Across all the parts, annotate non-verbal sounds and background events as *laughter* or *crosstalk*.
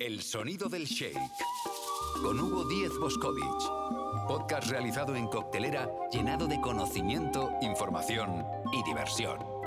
El sonido del shake. Con Hugo Díez Boscovich. Podcast realizado en coctelera llenado de conocimiento, información y diversión.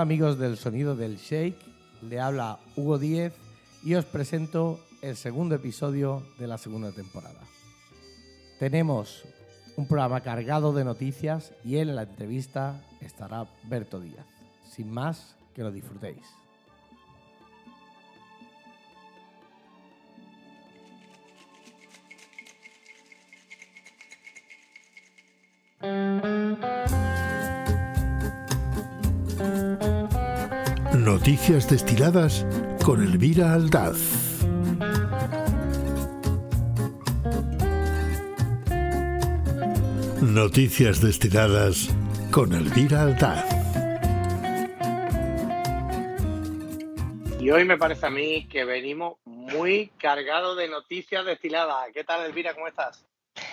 Amigos del sonido del shake, le habla Hugo Díez y os presento el segundo episodio de la segunda temporada. Tenemos un programa cargado de noticias y en la entrevista estará Berto Díaz. Sin más, que lo disfrutéis. Noticias destiladas con Elvira Aldaz. Noticias destiladas con Elvira Aldaz. Y hoy me parece a mí que venimos muy cargados de noticias destiladas. ¿Qué tal, Elvira? ¿Cómo estás?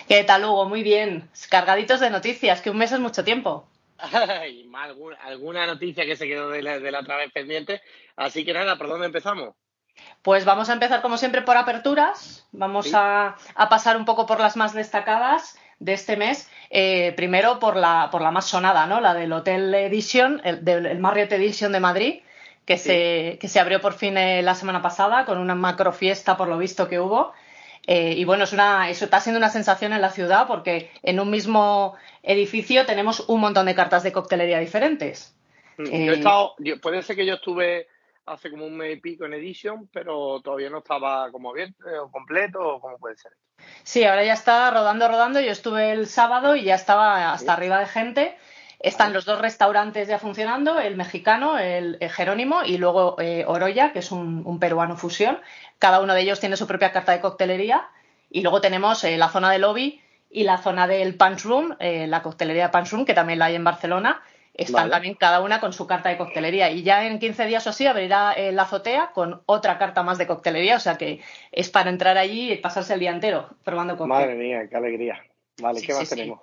¿Qué tal, Hugo? Muy bien. Cargaditos de noticias, que un mes es mucho tiempo. *laughs* Ay, alguna, alguna noticia que se quedó de la, de la otra vez pendiente. Así que nada, ¿por dónde empezamos? Pues vamos a empezar, como siempre, por aperturas. Vamos Sí. a, a pasar un poco por las más destacadas de este mes. Eh, primero por la, por la más sonada, ¿no? La del Hotel Edition, el, del el Marriott Edition de Madrid, que, Sí. se, que se abrió por fin eh, la semana pasada con una macro fiesta, por lo visto que hubo. Eh, y bueno, es una, eso está siendo una sensación en la ciudad porque en un mismo edificio tenemos un montón de cartas de coctelería diferentes. Mm, Eh, Yo he estado, yo- puede ser que yo estuve hace como un mes y pico en Edition, pero todavía no estaba como abierto o completo, o cómo puede ser. Sí, ahora ya está rodando, rodando. Yo estuve el sábado y ya estaba hasta Sí. arriba de gente. Están los dos restaurantes ya funcionando, el mexicano, el, el Jerónimo y luego eh, Oroya, que es un, un peruano fusión. Cada uno de ellos tiene su propia carta de coctelería. Y luego tenemos eh, la zona de lobby y la zona del Punch Room, eh, la coctelería de Punch Room, que también la hay en Barcelona. Están Vale. también cada una con su carta de coctelería. Y ya en 15 días o así abrirá eh, la azotea con otra carta más de coctelería. O sea que es para entrar allí y pasarse el día entero probando cócteles. Madre mía, qué alegría. Vale, Sí, ¿qué más sí. tenemos?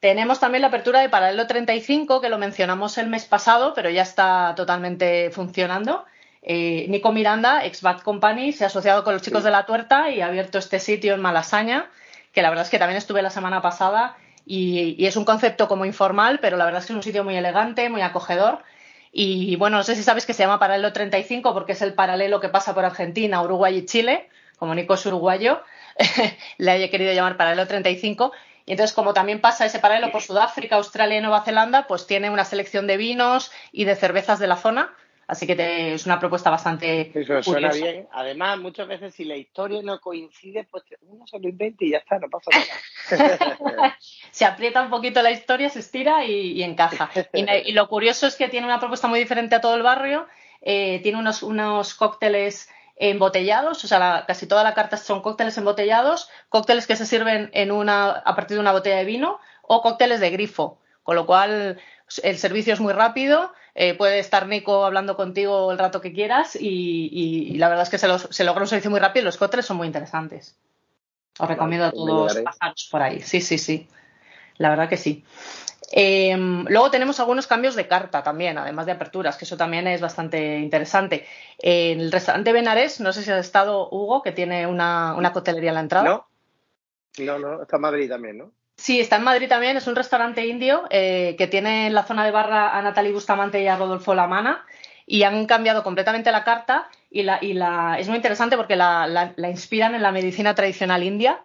Tenemos también la apertura de Paralelo 35, que lo mencionamos el mes pasado, pero ya está totalmente funcionando. Eh, Nico Miranda, ex Bad Company, se ha asociado con los chicos Sí. de la tuerta y ha abierto este sitio en Malasaña, que la verdad es que también estuve la semana pasada y, y es un concepto como informal, pero la verdad es que es un sitio muy elegante, muy acogedor. Y bueno, no sé si sabes que se llama Paralelo 35 porque es el paralelo que pasa por Argentina, Uruguay y Chile. Como Nico es uruguayo, *laughs* le haya querido llamar Paralelo 35. Y entonces, como también pasa ese paralelo por Sudáfrica, Australia y Nueva Zelanda, pues tiene una selección de vinos y de cervezas de la zona. Así que te- es una propuesta bastante Eso suena curiosa. bien. Además, muchas veces si la historia no coincide, pues uno se lo inventa y ya está, no pasa nada. *laughs* Se aprieta un poquito la historia, se estira y, y encaja. Y, lo curioso es que tiene una propuesta muy diferente a todo el barrio. Eh, tiene unos, unos cócteles embotellados, o sea, la- casi toda la carta son cócteles embotellados, cócteles que se sirven en una, a partir de una botella de vino o cócteles de grifo, con lo cual el servicio es muy rápido, eh, puede estar Nico hablando contigo el rato que quieras y, y- y la verdad es que se, los- se logra un servicio muy rápido y los cócteles son muy interesantes. Os Vale, recomiendo a todos pasaros por ahí. Sí, sí, sí. La verdad que sí. Eh, luego tenemos algunos cambios de carta también, además de aperturas, que eso también es bastante interesante. En el restaurante Benares, no sé si has estado, Hugo, que tiene una, una coctelería en la entrada. ¿No? No, no, está en Madrid también, ¿no? Sí, está en Madrid también, es un restaurante indio eh, que tiene en la zona de barra a Natalie Bustamante y a Rodolfo Lamana y han cambiado completamente la carta y, la, y la, es muy interesante porque la, la- la inspiran en la medicina tradicional india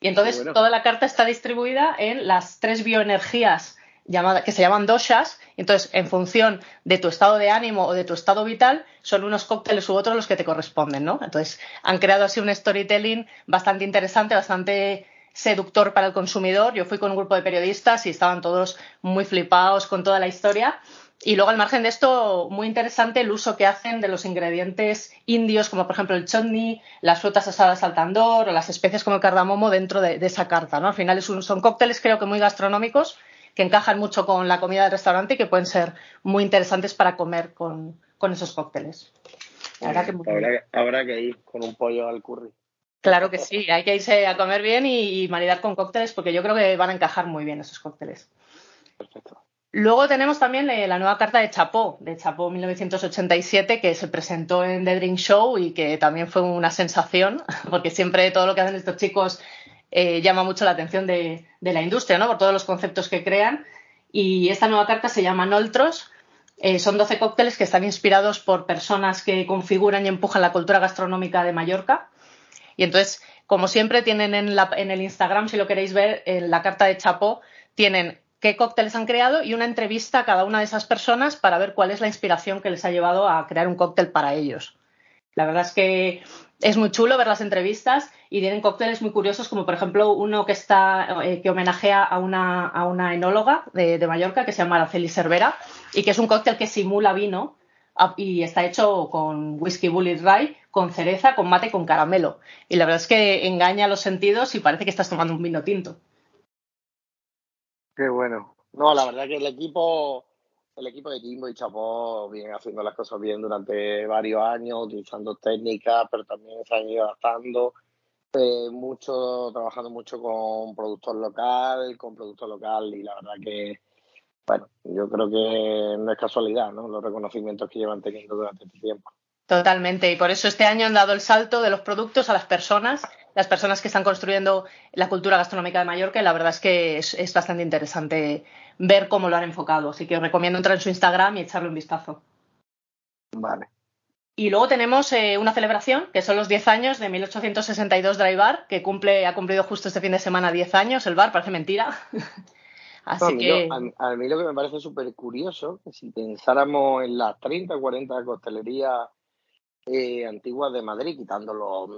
y entonces bueno. toda la carta está distribuida en las tres bioenergías llamada- que se llaman doshas. Entonces, en función de tu estado de ánimo o de tu estado vital, son unos cócteles u otros los que te corresponden, ¿no? Entonces, han creado así un storytelling bastante interesante, bastante seductor para el consumidor. Yo fui con un grupo de periodistas y estaban todos muy flipados con toda la historia. Y luego, al margen de esto, muy interesante el uso que hacen de los ingredientes indios, como por ejemplo el chutney, las frutas asadas al tandor o las especies como el cardamomo dentro de, esa carta. ¿no? Al final son cócteles creo que muy gastronómicos que encajan mucho con la comida del restaurante y que pueden ser muy interesantes para comer con, esos cócteles. Habrá que, ir con un pollo al curry. Claro que sí, hay que irse a comer bien y, y maridar con cócteles porque yo creo que van a encajar muy bien esos cócteles. Perfecto. Luego tenemos también eh, la nueva carta de Chapó, de Chapó 1987, que se presentó en The Drink Show y que también fue una sensación, *laughs* porque siempre todo lo que hacen estos chicos eh, llama mucho la atención de, la industria, ¿no? Por todos los conceptos que crean. Y esta nueva carta se llama Noltros. Eh, son 12 cócteles que están inspirados por personas que configuran y empujan la cultura gastronómica de Mallorca. Y entonces, como siempre, tienen en, el Instagram, si lo queréis ver, en la carta de Chapó, tienen qué cócteles han creado y una entrevista a cada una de esas personas para ver cuál es la inspiración que les ha llevado a crear un cóctel para ellos. La verdad es que es muy chulo ver las entrevistas y tienen cócteles muy curiosos, como por ejemplo uno que está eh, que homenajea a una, a una enóloga de, Mallorca que se llama Araceli Cervera y que es un cóctel que simula vino y está hecho con whisky bullet rye, con cereza, con mate y con caramelo. Y la verdad es que engaña los sentidos y parece que estás tomando un vino tinto. Qué bueno. No, la verdad que el equipo, el equipo de Jimbo y Chapó vienen haciendo las cosas bien durante varios años, utilizando técnicas, pero también se han ido adaptando. Eh, mucho, trabajando mucho con productor local, con productor local, y la verdad que, bueno, yo creo que no es casualidad, ¿no? Los reconocimientos que llevan teniendo durante este tiempo. Totalmente, y por eso este año han dado el salto de los productos a las personas, las personas que están construyendo la cultura gastronómica de Mallorca, y la verdad es que es, bastante interesante ver cómo lo han enfocado. Así que os recomiendo entrar en su Instagram y echarle un vistazo. Vale. Y luego tenemos eh, una celebración, que son los 10 años de 1862 Dry Bar, que cumple, ha cumplido justo este fin de semana 10 años el bar, parece mentira. *laughs* Así que... a, mí lo que me parece súper curioso, que si pensáramos en las 30 o 40 costelerías eh, antiguas de Madrid, quitando los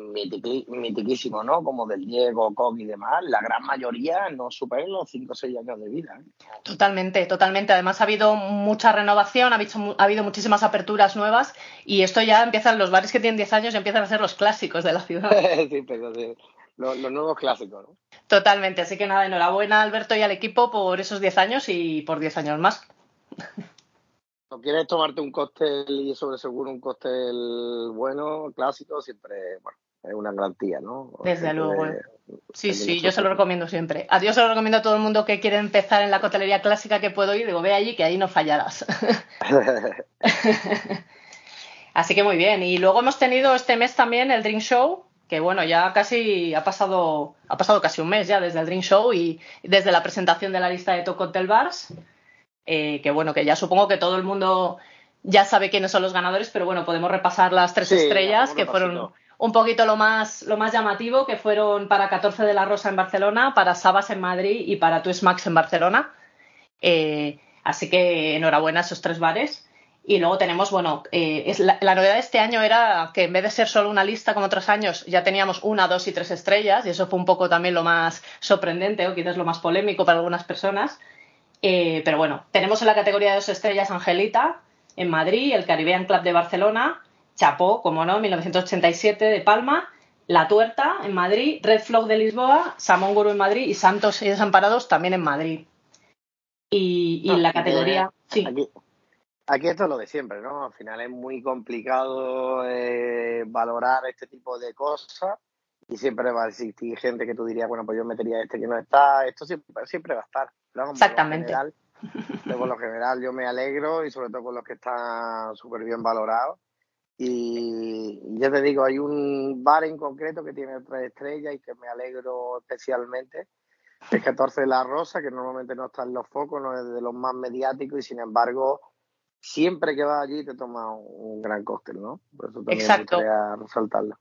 mitiquísimos, ¿no? Como del Diego, Koch y demás, la gran mayoría no superan los 5 o 6 años de vida. ¿eh? Totalmente, totalmente. Además ha habido mucha renovación, ha habido, ha habido muchísimas aperturas nuevas y esto ya empiezan, los bares que tienen 10 años ya empiezan a ser los clásicos de la ciudad. *laughs* sí, pero Los, los, nuevos clásicos, ¿no? Totalmente, así que nada, enhorabuena Alberto y al equipo por esos 10 años y por 10 años más. no quieres tomarte un cóctel y sobre seguro un cóctel bueno, clásico, siempre, bueno, es una garantía, ¿no? Desde luego. sí, sí, yo se lo recomiendo siempre. Yo se lo recomiendo a todo el mundo que quiere empezar en la coctelería clásica que puedo ir, digo, ve allí que ahí no fallarás. *laughs* *laughs* Así que muy bien. Y luego hemos tenido este mes también el Drink Show, que bueno, ya casi ha pasado, ha pasado casi un mes ya desde el Drink Show y desde la presentación de la lista de Top Cocktail Bars. Eh, que bueno, que ya supongo que todo el mundo ya sabe quiénes son los ganadores, pero bueno, podemos repasar las tres estrellas que fueron un poquito lo más, lo más llamativo, que fueron para 14 de la Rosa en Barcelona, para Sabas en Madrid y para Twist Max en Barcelona. Eh, así que enhorabuena a esos tres bares. Y luego tenemos, bueno, eh, es la, novedad de este año era que en vez de ser solo una lista como otros años, ya teníamos una, dos y tres estrellas, y eso fue un poco también lo más sorprendente o quizás lo más polémico para algunas personas. Eh, pero bueno, tenemos en la categoría de dos estrellas Angelita en Madrid, el Caribbean Club de Barcelona, Chapó, como no, 1987 de Palma, La Tuerta en Madrid, Red Flow de Lisboa, Samón Guru en Madrid y Santos y Desamparados también en Madrid. Y, y la categoría. sí. Aquí, esto es lo de siempre, ¿no? Al final es muy complicado eh, valorar este tipo de cosas y siempre va a existir gente que tú dirías, bueno, pues yo metería este que no está, esto siempre, siempre va a estar. Exactamente. *laughs* Por lo, general, yo me alegro y sobre todo con los que están súper bien valorados. Y ya te digo, hay un bar en concreto que tiene tres estrellas y que me alegro especialmente. Es 14 de la Rosa, que normalmente no está en los focos, no es de los más mediáticos y sin embargo, siempre que vas allí te tomas un gran cóctel, ¿no? Por eso también Exacto. me resaltarlo.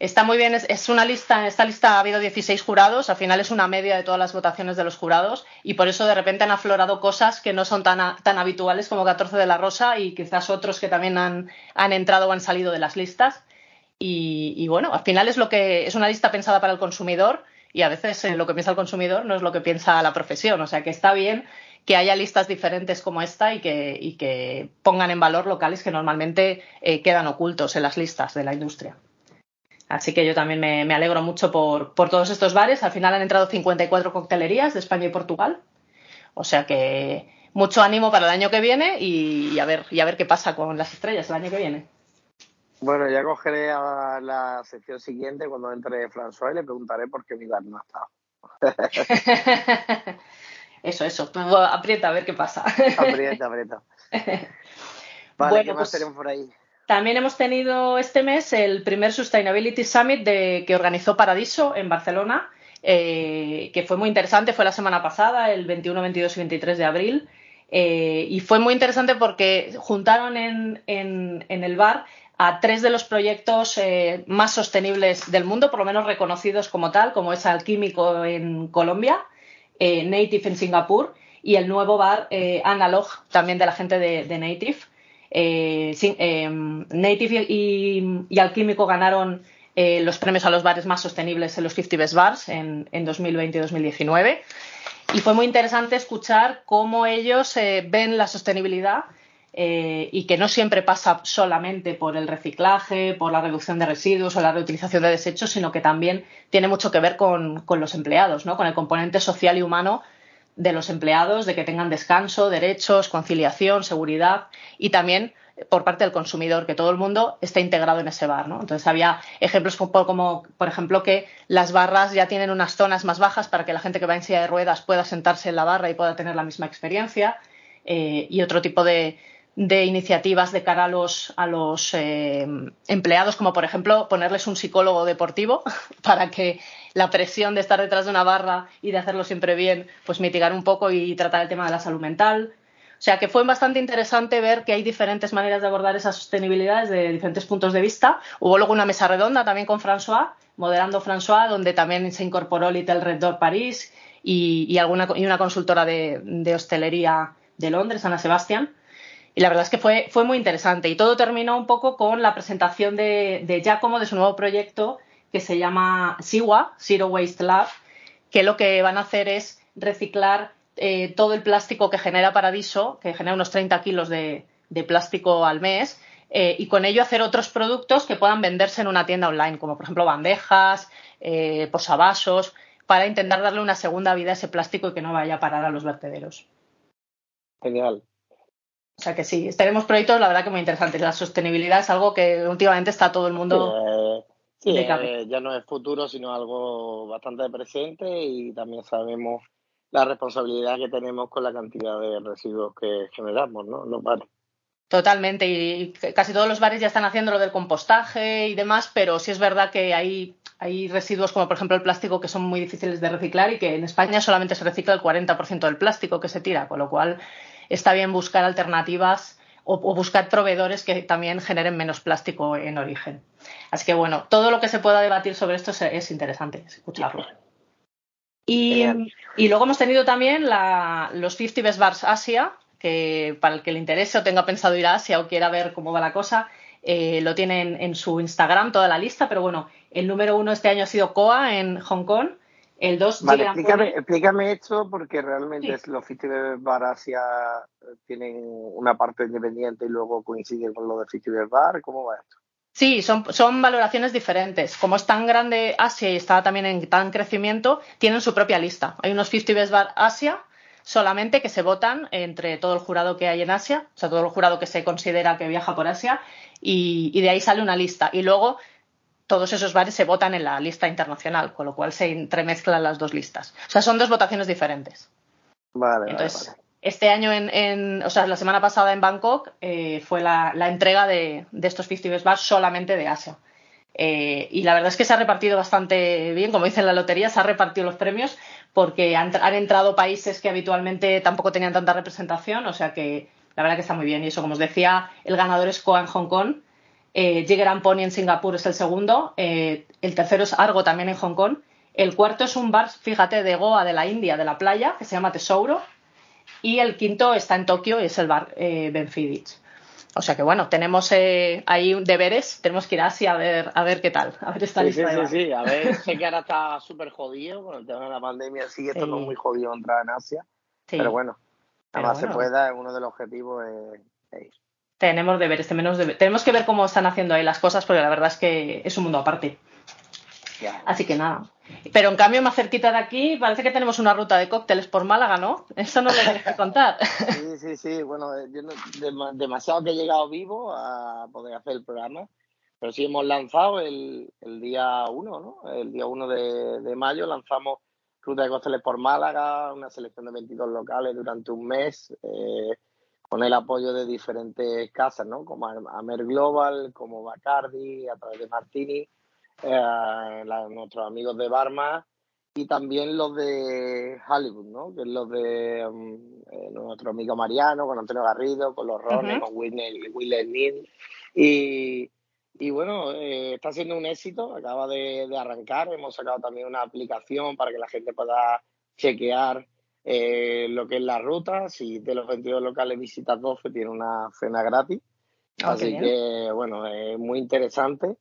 Está muy bien, es, una lista, en esta lista ha habido 16 jurados, al final es una media de todas las votaciones de los jurados y por eso de repente han aflorado cosas que no son tan, tan habituales como 14 de la Rosa y quizás otros que también han, han entrado o han salido de las listas. Y, bueno, al final es lo que es una lista pensada para el consumidor y a veces lo que piensa el consumidor no es lo que piensa la profesión, o sea que está bien que haya listas diferentes como esta y que, que pongan en valor locales que normalmente eh, quedan ocultos en las listas de la industria. Así que yo también me, alegro mucho por, todos estos bares. Al final han entrado 54 coctelerías de España y Portugal. O sea que mucho ánimo para el año que viene y, a, ver, y a ver qué pasa con las estrellas el año que viene. Bueno, ya cogeré a la sección siguiente cuando entre François y le preguntaré por qué mi bar no ha estado. *laughs* eso, eso. aprieta a ver qué pasa. *laughs* aprieta, aprieta. *laughs* Vale, ¿qué más pues tenemos por ahí? También hemos tenido este mes el primer Sustainability Summit que organizó Paradiso en Barcelona, eh, que fue muy interesante, fue la semana pasada, el 21, 22 y 23 de abril. Eh, y fue muy interesante porque juntaron en, el bar a tres de los proyectos eh, más sostenibles del mundo, por lo menos reconocidos como tal, como es Alquímico en Colombia, Native en Singapur y el nuevo bar Analog, también de la gente de Native. Eh, eh, Native y, Alquímico ganaron eh, los premios a los bares más sostenibles en los 50 Best Bars en, 2020 y 2019. Y fue muy interesante escuchar cómo ellos ven la sostenibilidad y que no siempre pasa solamente por el reciclaje, por la reducción de residuos o la reutilización de desechos, sino que también tiene mucho que ver con, con los empleados, ¿no? con el componente social y humano de los empleados, de que tengan descanso, derechos, conciliación, seguridad y también por parte del consumidor, que todo el mundo esté integrado en ese bar. ¿no? Entonces había ejemplos como, por ejemplo, que las barras ya tienen unas zonas más bajas para que la gente que va en silla de ruedas pueda sentarse en la barra y pueda tener la misma experiencia eh, y otro tipo de, de iniciativas de cara a los, a los eh, empleados, como por ejemplo ponerles un psicólogo deportivo *laughs* para que la presión de estar detrás de una barra y de hacerlo siempre bien, pues mitigar un poco y tratar el tema de la salud mental. O sea que fue bastante interesante ver que hay diferentes maneras de abordar esa sostenibilidad desde diferentes puntos de vista. Hubo luego una mesa redonda también con François, moderando François, donde también se incorporó Little Red Door París y, alguna, y una consultora de, de hostelería de Londres, Ana Sebastián y la verdad es que fue, fue muy interesante. Y todo terminó un poco con la presentación de, de Giacomo de su nuevo proyecto que se llama SIWA, Zero Waste Lab, que lo que van a hacer es reciclar eh, todo el plástico que genera Paradiso, que genera unos 30 kilos de, plástico al mes, eh, y con ello hacer otros productos que puedan venderse en una tienda online, como por ejemplo bandejas, eh, posavasos, para intentar darle una segunda vida a ese plástico y que no vaya a parar a los vertederos. Genial. O sea que sí, tenemos proyectos, la verdad que muy interesantes. La sostenibilidad es algo que últimamente está todo el mundo. Sí, eh, ya no es futuro, sino algo bastante presente y también sabemos la responsabilidad que tenemos con la cantidad de residuos que generamos, ¿no? Los bares. Totalmente, y casi todos los bares ya están haciendo lo del compostaje y demás, pero sí es verdad que hay, hay residuos como por ejemplo el plástico que son muy difíciles de reciclar y que en España solamente se recicla el 40% del plástico que se tira, con lo cual está bien buscar alternativas o, buscar proveedores que también generen menos plástico en origen. Así que bueno, todo lo que se pueda debatir sobre esto es, interesante escucharlo. Y, luego hemos tenido también los 50 Best Bars Asia, que para el que le interese o tenga pensado ir a Asia o quiera ver cómo va la cosa, eh, lo tienen en su Instagram toda la lista, pero bueno, el número uno este año ha sido Koa en Hong Kong el 2 vale, explícame, esto porque realmente los festivales Bar Asia eh, tienen una parte independiente y luego coinciden con lo de Festival Bar. ¿Cómo va esto? Sí, son, son valoraciones diferentes. Como es tan grande Asia y está también en tan crecimiento, tienen su propia lista. Hay unos festivales Bar Asia solamente que se votan entre todo el jurado que hay en Asia, o sea, todo el jurado que se considera que viaja por Asia, y, y de ahí sale una lista. Y luego todos esos bares se votan en la lista internacional, con lo cual se entremezclan las dos listas. O sea, son dos votaciones diferentes. Vale, Entonces, este año, en, o sea, la semana pasada en Bangkok eh, fue la, entrega de, estos 50 Bars solamente de Asia. Eh, y la verdad es que se ha repartido bastante bien, como dice en la lotería, se han repartido los premios porque han, han, entrado países que habitualmente tampoco tenían tanta representación, o sea que la verdad que está muy bien. Y eso, como os decía, el ganador es Koa en Hong Kong eh, Jigger Pony en Singapur es el segundo, eh, el tercero es Argo también en Hong Kong, el cuarto es un bar, fíjate, de Goa de la India, de la playa, que se llama Tesouro, y el quinto está en Tokio y es el bar eh, Benfidic. O sea que bueno, tenemos eh, ahí deberes, tenemos que ir a Asia a ver, a ver qué tal, a ver esta sí, Sí, sí, sí, a ver, sé que ahora está súper jodido con el tema de la pandemia, sigue estando muy jodido entrar en Asia, pero bueno, Nada más se pueda, uno de los objetivos es, ir. Tenemos deberes, tenemos, tenemos que ver cómo están haciendo ahí las cosas, porque la verdad es que es un mundo aparte. Así que nada. Pero en cambio, más cerquita de aquí, parece que tenemos una ruta de cócteles por Málaga, ¿no? Eso no lo tienes que contar. *laughs* Sí, sí, sí. Bueno, yo demasiado que he llegado vivo a poder hacer el programa. Pero sí hemos lanzado el, día 1, ¿no? El día 1 de, mayo lanzamos Ruta de Cócteles por Málaga, una selección de 22 locales durante un mes, eh, con el apoyo de diferentes casas, ¿no? Como Amer Global, como Bacardi, a través de Martini eh, nuestros amigos de Barma y también los de Hollywood, ¿no? Que es los de mm, eh, nuestro amigo Mariano, con Antonio Garrido, con los Rones, con Will, Will Y, y bueno, eh, está siendo un éxito, acaba de, arrancar. Hemos sacado también una aplicación para que la gente pueda chequear eh, lo que es la ruta. Si de los 22 locales visitas 12, tiene una cena gratis. Ah, Así que, bueno, es muy interesante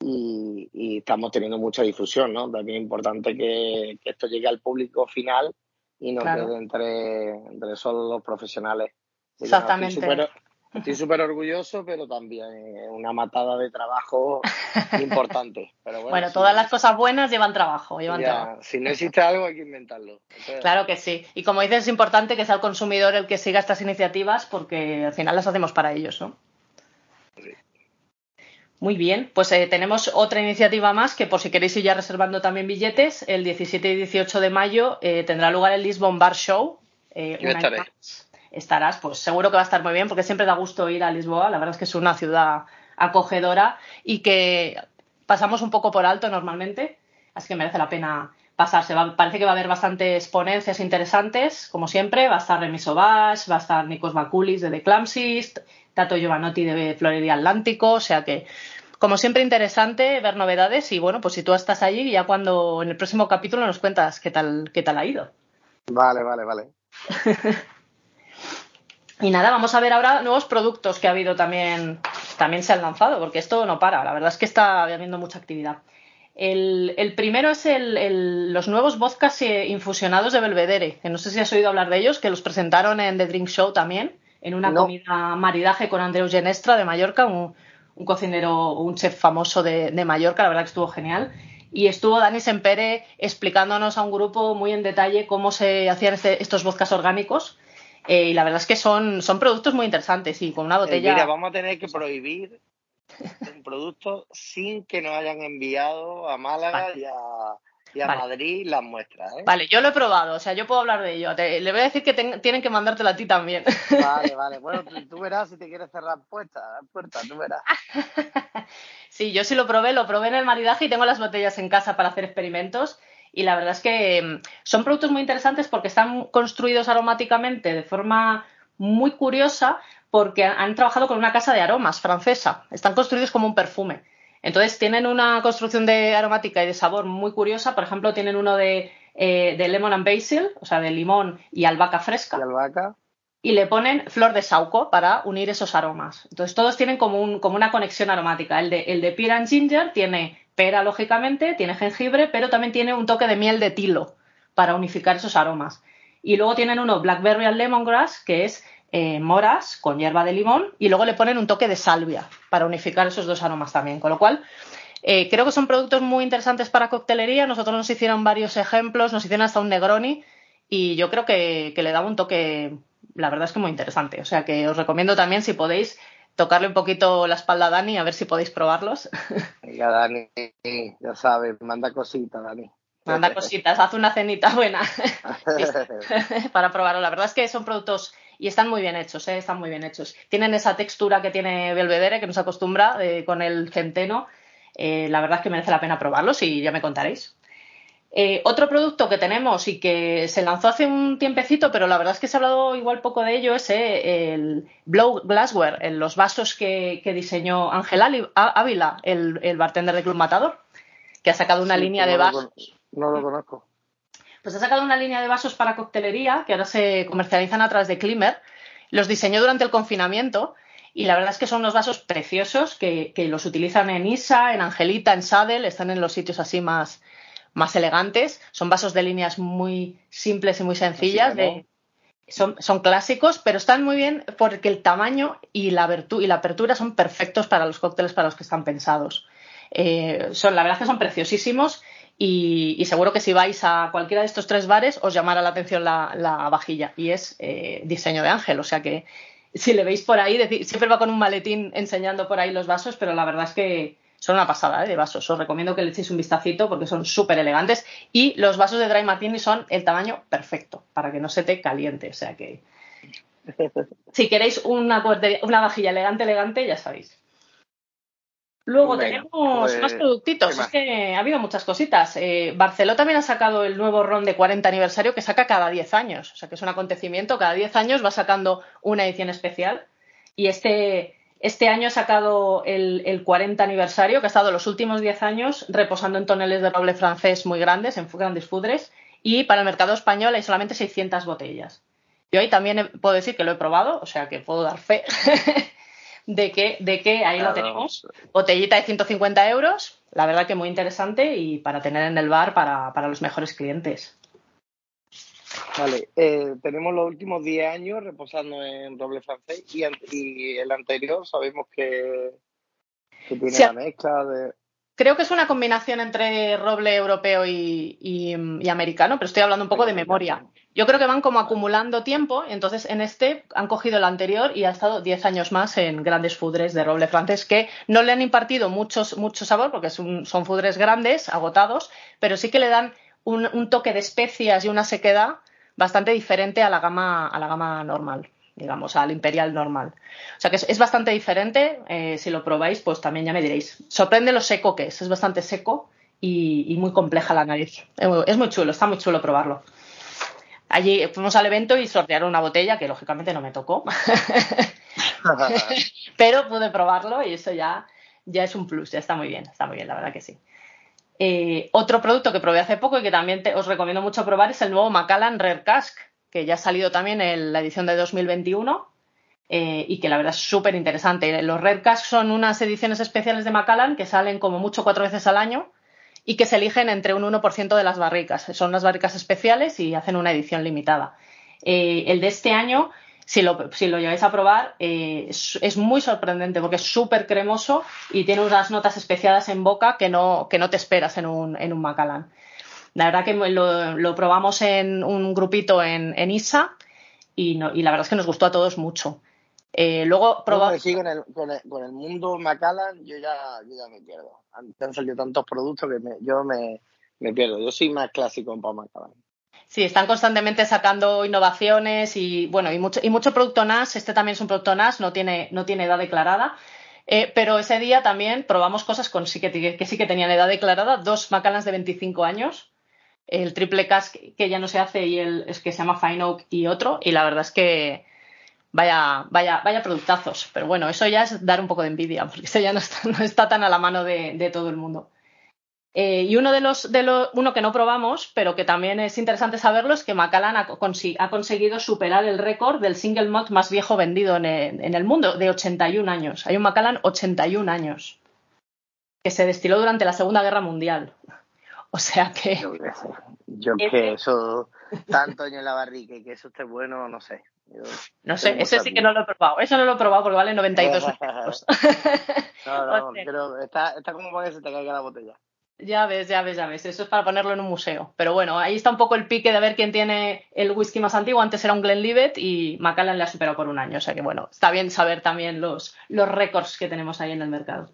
y, estamos teniendo mucha difusión, ¿no? También es importante que, esto llegue al público final y no quede entre, entre solo los profesionales. Exactamente. Estoy súper orgulloso, pero también una matada de trabajo *laughs* importante. bueno, todas las cosas buenas llevan trabajo, llevan trabajo. Si no existe algo, hay que inventarlo. claro que sí. Y como dices, es importante que sea el consumidor el que siga estas iniciativas porque al final las hacemos para ellos, ¿no? Sí. Muy bien, pues eh, tenemos otra iniciativa más que por si queréis ir ya reservando también billetes, el 17 y 18 de mayo eh, tendrá lugar el Lisbon Bar Show. Eh, Yo estaré. Estarás, pues seguro que va a estar muy bien porque siempre da gusto ir a Lisboa, la verdad es que es una ciudad acogedora y que pasamos un poco por alto normalmente, así que merece la pena pasarse. parece que va a haber bastantes ponencias interesantes, como siempre, va a estar Remy Sobash, va a estar Nikos Bakulis de The Clamsist, Tato Giovanotti de Florida Atlántico, o sea que como siempre interesante ver novedades y bueno, pues si tú estás allí ya cuando en el próximo capítulo nos cuentas qué tal qué tal ha ido. Vale, vale, vale. *laughs* y nada, vamos a ver ahora nuevos productos que ha habido también también se han lanzado porque esto no para, la verdad es que está habiendo mucha actividad. El, primero es el, los nuevos vodkas eh, infusionados de Belvedere, que no sé si has oído hablar de ellos, que los presentaron en The Drink Show también en una comida maridaje con Andreu Genestra de Mallorca, un, cocinero, un chef famoso de, Mallorca, la verdad que estuvo genial. Y estuvo Dani Sempere explicándonos a un grupo muy en detalle cómo se hacían este, estos vodkas orgánicos. Eh, y la verdad es que son, son productos muy interesantes y con una botella. mira, vamos a tener que *laughs* prohibir un producto sin que nos hayan enviado a Málaga y a y a Madrid las muestras. ¿eh? Vale, yo lo he probado, o sea, yo puedo hablar de ello. le voy a decir que tienen que mandártelo a ti también. Vale, vale. *laughs* Bueno, tú, verás si te quieres cerrar puertas, puerta, tú verás. *laughs* sí, yo sí lo probé, lo probé en el maridaje y tengo las botellas en casa para hacer experimentos. Y la verdad es que mm, son productos muy interesantes porque están construidos aromáticamente de forma muy curiosa porque han trabajado con una casa de aromas francesa. Están construidos como un perfume. Entonces tienen una construcción de aromática y de sabor muy curiosa. Por ejemplo, tienen uno de, eh, de lemon and basil, o sea, de limón y albahaca fresca. Y albahaca. Y le ponen flor de sauco para unir esos aromas. Entonces todos tienen como, un, como una conexión aromática. El de, el de pear and ginger tiene pera, lógicamente, tiene jengibre, pero también tiene un toque de miel de tilo para unificar esos aromas. Y luego tienen uno blackberry and lemongrass, que es eh, moras con hierba de limón y luego le ponen un toque de salvia para unificar esos dos aromas también. Con lo cual, eh, creo que son productos muy interesantes para coctelería. Nosotros nos hicieron varios ejemplos, nos hicieron hasta un Negroni y yo creo que, le daba un toque, la verdad es que muy interesante. O sea que os recomiendo también, si podéis, tocarle un poquito la espalda a Dani a ver si podéis probarlos. *laughs* Ya, Dani, ya sabes, manda cositas, Dani. Manda *laughs* cositas, haz una cenita buena *laughs* para probarlo. La verdad es que son productos y están muy bien hechos, ¿eh? están muy bien hechos. Tienen esa textura que tiene Belvedere, que nos acostumbra eh, con el centeno. Eh, la verdad es que merece la pena probarlos y ya me contaréis. Otro producto que tenemos y que se lanzó hace un tiempecito, pero la verdad es que se ha hablado igual poco de ello, es el Blow Glassware, los vasos que, diseñó Ángel Ávila, el, bartender de Club Matador, que ha sacado una línea de vasos. no lo conozco pues ha sacado una línea de vasos para coctelería que ahora se comercializan a través de Climer. Los diseñó durante el confinamiento y la verdad es que son unos vasos preciosos que, los utilizan en Isa, en Angelita, en Sadel, están en los sitios así más, más elegantes. Son vasos de líneas muy simples y muy sencillas. son, son clásicos, pero están muy bien porque el tamaño y la, y la apertura son perfectos para los cócteles para los que están pensados. Eh, son, la verdad es que son preciosísimos y, seguro que si vais a cualquiera de estos tres bares os llamará la atención la, vajilla y es eh, diseño de ángel, o sea que si le veis por ahí, siempre va con un maletín enseñando por ahí los vasos, pero la verdad es que son una pasada ¿eh? de vasos. Os recomiendo que le echéis un vistacito porque son súper elegantes y los vasos de Dry Martini son el tamaño perfecto para que no se te caliente, o sea que *laughs* si queréis una, una vajilla elegante, elegante, ya sabéis. Luego tenemos pues, más productitos. Es que ha habido muchas cositas. Eh, Barceló también ha sacado el nuevo ron de 40 aniversario que saca cada 10 años. O sea que es un acontecimiento. Cada 10 años va sacando una edición especial. Y este, este año ha sacado el, el, 40 aniversario, que ha estado los últimos 10 años reposando en toneles de roble francés muy grandes, en grandes fudres. Y para el mercado español hay solamente 600 botellas. Yo ahí también puedo decir que lo he probado, o sea que puedo dar fe. *laughs* de que, de que ahí lo tenemos. Botellita de 150 euros, la verdad que muy interesante y para tener en el bar para, para los mejores clientes. Vale, eh, tenemos los últimos 10 años reposando en doble francés y, y el anterior sabemos que, que tiene la mezcla de creo que es una combinación entre roble europeo y, americano, pero estoy hablando un poco de memoria. Yo creo que van como acumulando tiempo, entonces en este han cogido el anterior y ha estado 10 años más en grandes fudres de roble francés que no le han impartido mucho sabor porque son, fudres grandes, agotados, pero sí que le dan un, toque de especias y una sequedad bastante diferente a la gama, a la gama normal digamos, al imperial normal. O sea que es, bastante diferente, eh, si lo probáis, pues también ya me diréis. Sorprende lo seco que es, es bastante seco y, muy compleja la nariz. Es muy chulo, está muy chulo probarlo. Allí fuimos al evento y sortearon una botella que lógicamente no me tocó, *laughs* *laughs* pero pude probarlo y eso ya, ya es un plus, ya está muy bien, está muy bien, la verdad que sí. Eh, otro producto que probé hace poco y que también os recomiendo mucho probar es el nuevo Macallan Rare Cask, que ya ha salido también en la edición de 2021 eh, y que la verdad es súper interesante. Los Red Cask son unas ediciones especiales de Macallan que salen como mucho cuatro veces al año y que se eligen entre un 1% de las barricas. Son unas barricas especiales y hacen una edición limitada. Eh, el de este año, si lo, si lo lleváis a probar, eh, es, muy sorprendente porque es súper cremoso y tiene unas notas especiadas en boca que no, que no te esperas en un, en un Macallan. La verdad que lo, probamos en un grupito en, ISA y, la verdad es que nos gustó a todos mucho. Eh, luego probamos. con, el, con, el, mundo Macallan, yo ya, me pierdo. Han salido tantos productos que yo me, pierdo. Yo soy más clásico en Pau Macallan. Sí, están constantemente sacando innovaciones y bueno, y mucho, y mucho producto NAS. Este también es un producto NAS, no tiene, no tiene edad declarada. Eh, pero ese día también probamos cosas con sí que, sí que tenían edad declarada, dos Macallans de 25 años el triple cask que ya no se hace y el es que se llama Fine Oak y otro, y la verdad es que vaya, vaya, vaya productazos. Pero bueno, eso ya es dar un poco de envidia, porque eso ya no está, tan a la mano de, todo el mundo. Eh, y uno de los, de los, uno que no probamos, pero que también es interesante saberlo, es que Macallan ha, conseguido superar el récord del single malt más viejo vendido en el, en el, mundo, de 81 años. Hay un Macallan 81 años, que se destiló durante la Segunda Guerra Mundial. *laughs* O sea que. Yo, *laughs* que eso, tanto en la barrica y que eso esté bueno, no sé. no sé, ese sí que no lo he probado. Eso no lo he probado porque vale 92 *laughs* euros. no, no, pero está, está como para que se te caiga la botella. Ya ves, ya ves, ya ves. Eso es para ponerlo en un museo. Pero bueno, ahí está un poco el pique de ver quién tiene el whisky más antiguo. Antes era un Glenlivet y Macallan le ha superado por un año. O sea que bueno, está bien saber también los, los récords que tenemos ahí en el mercado.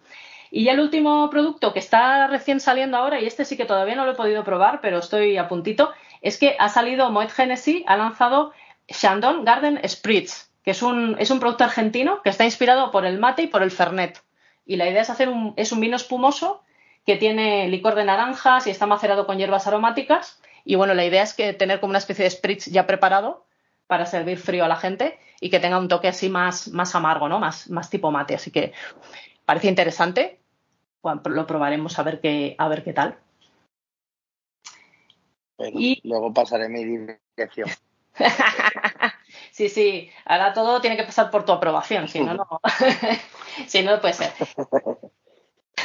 Y ya el último producto que está recién saliendo ahora, y este sí que todavía no lo he podido probar, pero estoy a puntito, es que ha salido Moet Genesis, ha lanzado Chandon Garden Spritz, que es un, es un producto argentino que está inspirado por el mate y por el fernet. Y la idea es hacer un, es un vino espumoso que tiene licor de naranjas y está macerado con hierbas aromáticas. Y bueno, la idea es que tener como una especie de spritz ya preparado para servir frío a la gente y que tenga un toque así más, más amargo, ¿no? Más, más tipo mate. Así que parece interesante. lo probaremos a ver qué, a ver qué tal. y... Luego pasaré mi dirección. *laughs* sí, sí. Ahora todo tiene que pasar por tu aprobación, si no, no. *laughs* si no, puede ser. *laughs*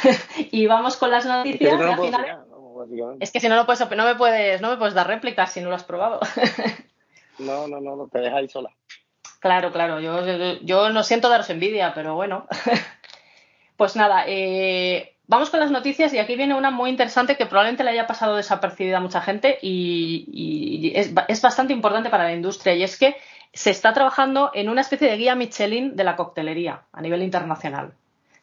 *laughs* y vamos con las noticias. Es que, si no, no, puedes, no, me puedes, no me puedes dar réplicas si no lo has probado. *laughs* no, no, no, no te dejáis sola. Claro, claro, yo, yo, yo no siento daros envidia, pero bueno. *laughs* pues nada, eh, vamos con las noticias y aquí viene una muy interesante que probablemente le haya pasado desapercibida a mucha gente y, y es, es, bastante importante para la industria y es que se está trabajando en una especie de guía Michelin de la coctelería a nivel internacional.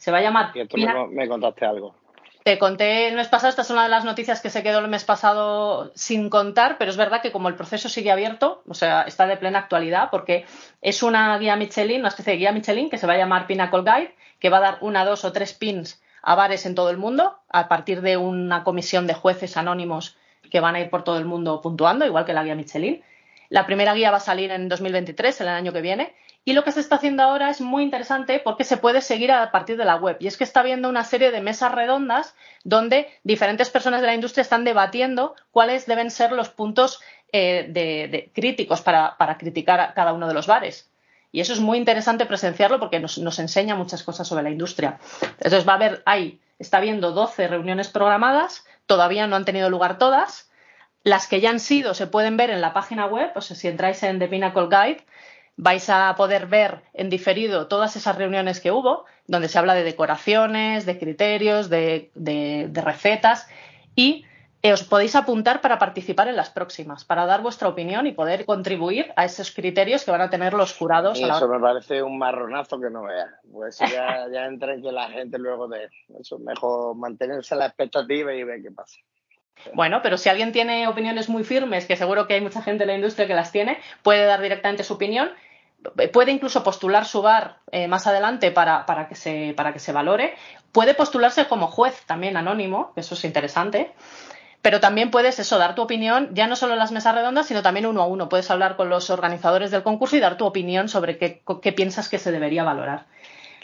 Se va a llamar... Y tú me, me contaste algo. Te conté el mes pasado, esta es una de las noticias que se quedó el mes pasado sin contar, pero es verdad que como el proceso sigue abierto, o sea, está de plena actualidad, porque es una guía Michelin, una especie de guía Michelin que se va a llamar Pinnacle Guide, que va a dar una, dos o tres pins a bares en todo el mundo, a partir de una comisión de jueces anónimos que van a ir por todo el mundo puntuando, igual que la guía Michelin. La primera guía va a salir en 2023, el año que viene, y lo que se está haciendo ahora es muy interesante porque se puede seguir a partir de la web. Y es que está habiendo una serie de mesas redondas donde diferentes personas de la industria están debatiendo cuáles deben ser los puntos eh, de, críticos para, para, criticar a cada uno de los bares. Y eso es muy interesante presenciarlo porque nos, nos, enseña muchas cosas sobre la industria. Entonces va a haber, hay, está habiendo 12 reuniones programadas, todavía no han tenido lugar todas. Las que ya han sido se pueden ver en la página web, o sea, si entráis en The Pinnacle Guide, vais a poder ver en diferido todas esas reuniones que hubo, donde se habla de decoraciones, de criterios, de, de, de recetas y os podéis apuntar para participar en las próximas, para dar vuestra opinión y poder contribuir a esos criterios que van a tener los jurados. Y eso me parece un marronazo que no veas. Pues ya, ya entra en que la gente luego de eso es mejor mantenerse a la expectativa y ver qué pasa. Bueno, pero si alguien tiene opiniones muy firmes, que seguro que hay mucha gente en la industria que las tiene, puede dar directamente su opinión puede incluso postular su bar eh, más adelante para, para, que se, para que se valore. Puede postularse como juez también anónimo, eso es interesante. Pero también puedes eso, dar tu opinión, ya no solo en las mesas redondas, sino también uno a uno. Puedes hablar con los organizadores del concurso y dar tu opinión sobre qué, qué piensas que se debería valorar.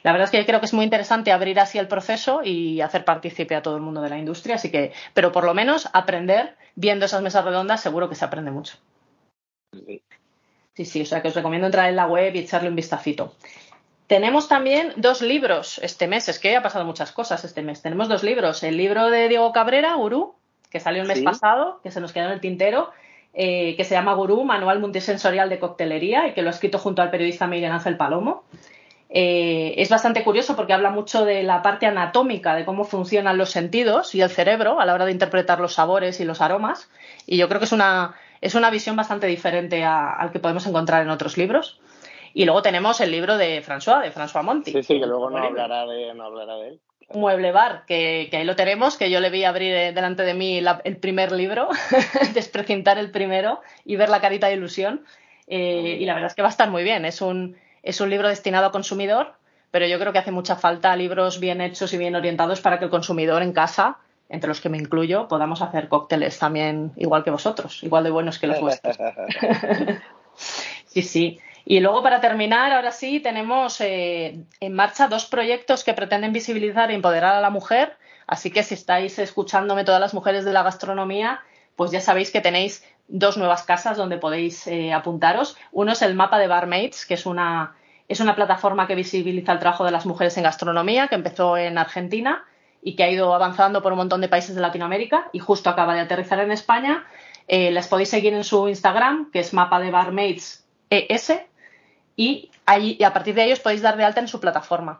La verdad es que yo creo que es muy interesante abrir así el proceso y hacer partícipe a todo el mundo de la industria, así que, pero por lo menos aprender viendo esas mesas redondas seguro que se aprende mucho. Sí. Sí, sí, o sea que os recomiendo entrar en la web y echarle un vistacito. Tenemos también dos libros este mes, es que ha pasado muchas cosas este mes. Tenemos dos libros. El libro de Diego Cabrera, Gurú, que salió el mes Sí. pasado, que se nos quedó en el tintero, eh, que se llama Gurú, Manual Multisensorial de Coctelería, y que lo ha escrito junto al periodista Miguel Ángel Palomo. Eh, es bastante curioso porque habla mucho de la parte anatómica, de cómo funcionan los sentidos y el cerebro a la hora de interpretar los sabores y los aromas. Y yo creo que es una, es una visión bastante diferente a- al que podemos encontrar en otros libros. Y luego tenemos el libro de François, de François Monti. Sí, sí, que luego no hablará de, no hablará de él. Mueble Bar, que, que ahí lo tenemos, que yo le vi abrir eh, delante de mí la- el primer libro, *laughs* desprecintar el primero y ver la carita de ilusión. Eh, y la verdad es que va a estar muy bien. Es un, es un libro destinado al consumidor, pero yo creo que hace mucha falta libros bien hechos y bien orientados para que el consumidor en casa, entre los que me incluyo, podamos hacer cócteles también igual que vosotros, igual de buenos que los vuestros. *laughs* Sí, sí. Y luego, para terminar, ahora sí, tenemos eh, en marcha dos proyectos que pretenden visibilizar e empoderar a la mujer. Así que si estáis escuchándome todas las mujeres de la gastronomía, pues ya sabéis que tenéis dos nuevas casas donde podéis eh, apuntaros. Uno es el mapa de Barmaids, que es una, es una plataforma que visibiliza el trabajo de las mujeres en gastronomía, que empezó en Argentina y que ha ido avanzando por un montón de países de Latinoamérica y justo acaba de aterrizar en España. Eh, las podéis seguir en su Instagram, que es mapa de Barmaids ES, y, y a partir de ahí os podéis dar de alta en su plataforma.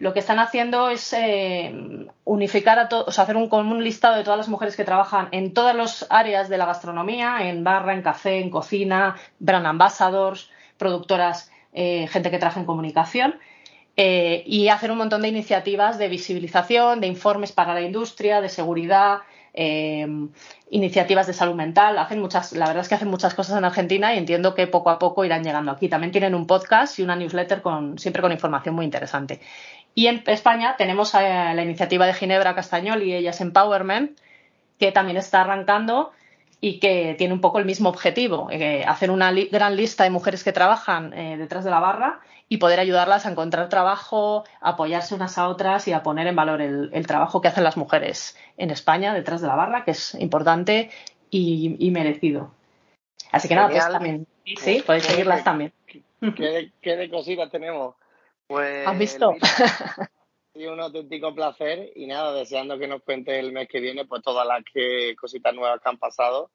Lo que están haciendo es eh, unificar a todos, o sea, hacer un, como un listado de todas las mujeres que trabajan en todas las áreas de la gastronomía, en barra, en café, en cocina, brand ambassadors, productoras, eh, gente que trabaja en comunicación, eh, y hacer un montón de iniciativas de visibilización, de informes para la industria, de seguridad, iniciativas de salud mental. Hacen muchas, la verdad es que hacen muchas cosas en Argentina y entiendo que poco a poco irán llegando aquí. También tienen un podcast y una newsletter con, siempre con información muy interesante. Y en España tenemos eh, la iniciativa de Ginebra Castañol y Ellas Empowerment, que también está arrancando y que tiene un poco el mismo objetivo, eh, hacer una li gran lista de mujeres que trabajan eh, detrás de la barra y poder ayudarlas a encontrar trabajo, a apoyarse unas a otras y a poner en valor el, el, trabajo que hacen las mujeres en España detrás de la barra, que es importante y, y merecido. Así que Genial. nada, pues también, sí, sí podéis seguirlas también. ¿Qué qué de cositas tenemos? Pues, ¿Has visto? Y *laughs* un auténtico placer y nada, deseando que nos cuentes el mes que viene pues todas las que, cositas nuevas que han pasado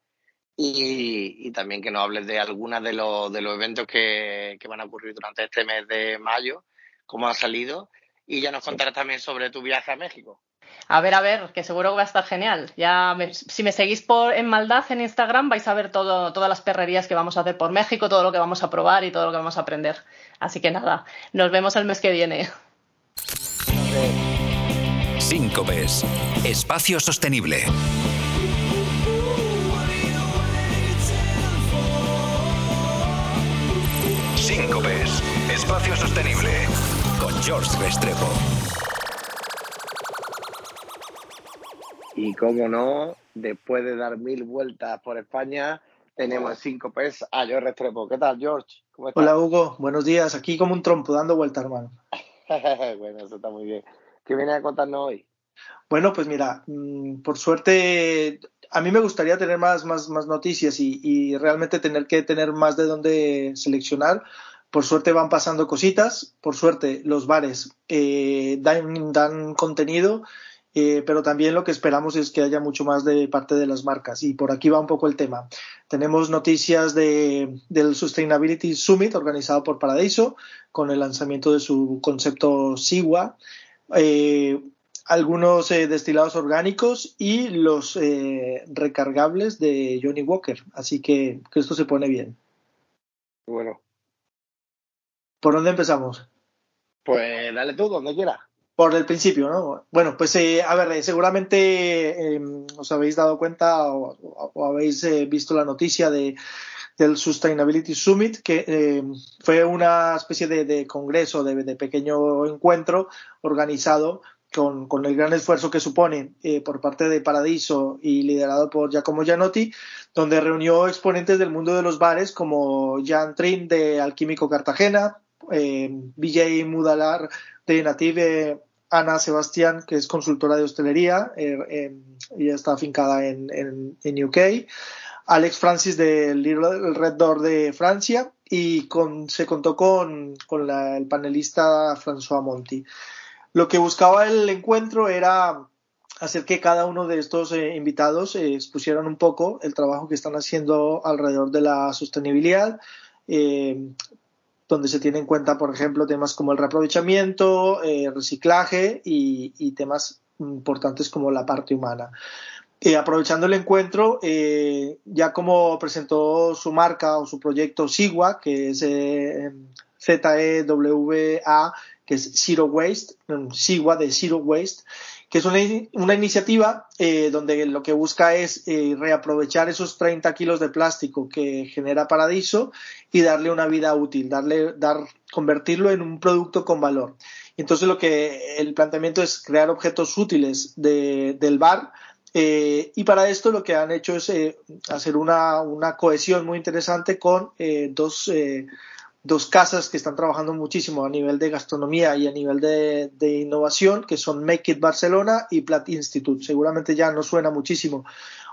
y, también que nos hables de algunos de los, de los eventos que, que van a ocurrir durante este mes de mayo, cómo ha salido, y ya nos contarás también sobre tu viaje a México. A ver, a ver, que seguro que va a estar genial. Ya si me seguís por en Maldad en Instagram vais a ver todo, todas las perrerías que vamos a hacer por México, todo lo que vamos a probar y todo lo que vamos a aprender. Así que nada, nos vemos el mes que viene. Síncopes, espacio sostenible. Síncopes, espacio sostenible. Con George Restrepo. Y como no, después de dar mil vueltas por España, tenemos cinco Pes a George Restrepo. ¿Qué tal, George? ¿Cómo estás? Hola, Hugo. Buenos días. Aquí como un trompo, dando vueltas, hermano. *laughs* bueno, eso está muy bien. ¿Qué viene a contarnos hoy? Bueno, pues mira, mm, por suerte, a mí me gustaría tener más, más, más noticias y, realmente tener que tener más de dónde seleccionar. Por suerte van pasando cositas, por suerte los bares eh, dan, dan contenido eh, pero también lo que esperamos es que haya mucho más de parte de las marcas y por aquí va un poco el tema. Tenemos noticias del Sustainability Summit organizado por Paradiso con el lanzamiento de su concepto Siwa, eh, algunos eh, destilados orgánicos y los recargables de Johnny Walker. Así que, que esto se pone bien. Bueno. ¿Por dónde empezamos? Pues dale tú, donde quieras por el principio, ¿no? Bueno, pues eh, a ver, eh, seguramente em, os habéis dado cuenta o, habéis eh, visto la noticia de, del Sustainability Summit, que em, fue una especie de, congreso, de, pequeño encuentro organizado con, con, el gran esfuerzo que supone por parte de Paradiso y liderado por Giacomo Gianotti, donde reunió exponentes del mundo de los bares como Jan Trin de Alquímico Cartagena, BJ Mudalar de Native Ana Sebastián, que es consultora de hostelería, eh, ella está afincada en, en, UK, Alex Francis del Red Door de Francia y con, se contó con, con el panelista François Monti. Lo que buscaba el encuentro era hacer que cada uno de estos eh, invitados eh, expusieran un poco el trabajo que están haciendo alrededor de la sostenibilidad, eh, donde se tiene en cuenta, por ejemplo, temas como el reaprovechamiento, eh, reciclaje y, temas importantes como la parte humana. Eh, aprovechando el encuentro, eh, ya como presentó su marca o su proyecto SIGWA, que es Z-E-W-A, que es Zero Waste, SIGWA de Zero Waste, que es una, iniciativa eh, donde lo que busca es eh, reaprovechar esos 30 kilos de plástico que genera Paradiso y darle una vida útil, darle, dar, convertirlo en un producto con valor. Entonces lo que el planteamiento es crear objetos útiles del bar eh, y para esto lo que han hecho es hacer una, una, cohesión muy interesante con dos dos casas que están trabajando muchísimo a nivel de gastronomía y a nivel de, innovación, que son Make It Barcelona y Plat Institute. Seguramente ya no suena muchísimo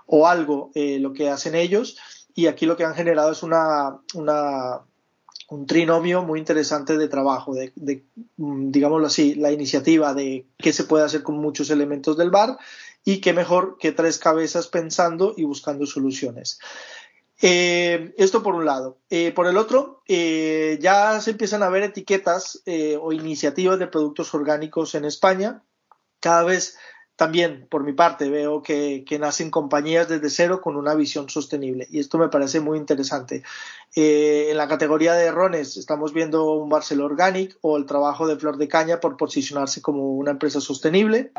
o algo eh, lo que hacen ellos y aquí lo que han generado es una, un trinomio muy interesante de trabajo, de, de, mm, digámoslo así, la iniciativa de qué se puede hacer con muchos elementos del bar y qué mejor que tres cabezas pensando y buscando soluciones. Eh, esto por un lado. Eh, por el otro, eh, ya se empiezan a ver etiquetas o iniciativas de productos orgánicos en España. Cada vez también, por mi parte, veo que, nacen compañías desde cero con una visión sostenible y esto me parece muy interesante. en la categoría de rones estamos viendo un Barcel Organic o el trabajo de Flor de Caña por posicionarse como una empresa sostenible.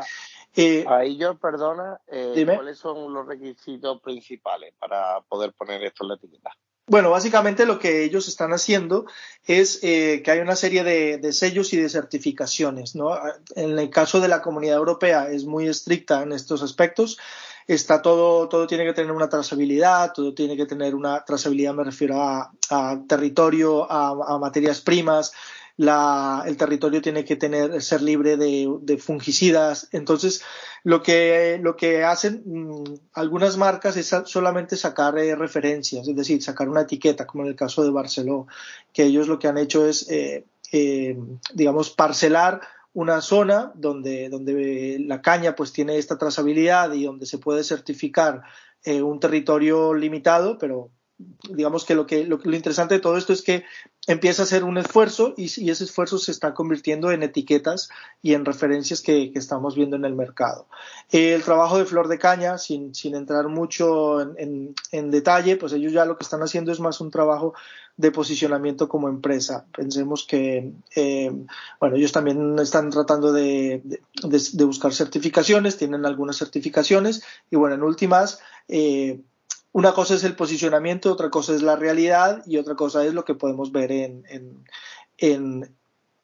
Eh, Ahí yo, perdona, eh, ¿cuáles son los requisitos principales para poder poner esto en la etiqueta? Bueno, básicamente lo que ellos están haciendo es eh, que hay una serie de, sellos y de certificaciones. ¿no? En el caso de la Comunidad Europea es muy estricta en estos aspectos. Está todo, todo tiene que tener una trazabilidad, todo tiene que tener una trazabilidad, me refiero a, territorio, a materias primas, el territorio tiene que tener, ser libre de, fungicidas. Entonces, lo que, lo que hacen mm, algunas marcas es solamente sacar eh, referencias, es decir, sacar una etiqueta, como en el caso de Barceló, que ellos lo que han hecho es, eh, eh, digamos, parcelar una zona donde, donde la caña pues tiene esta trazabilidad y donde se puede certificar un territorio limitado, pero digamos que lo, que lo, interesante de todo esto es que empieza a ser un esfuerzo y, ese esfuerzo se está convirtiendo en etiquetas y en referencias que, estamos viendo en el mercado. el trabajo de Flor de Caña, sin, sin entrar mucho en, en, detalle, pues ellos ya lo que están haciendo es más un trabajo de posicionamiento como empresa. Pensemos que, eh, bueno, ellos también están tratando de, de, buscar certificaciones, tienen algunas certificaciones y bueno, en últimas, eh, una cosa es el posicionamiento, otra cosa es la realidad y otra cosa es lo que podemos ver en,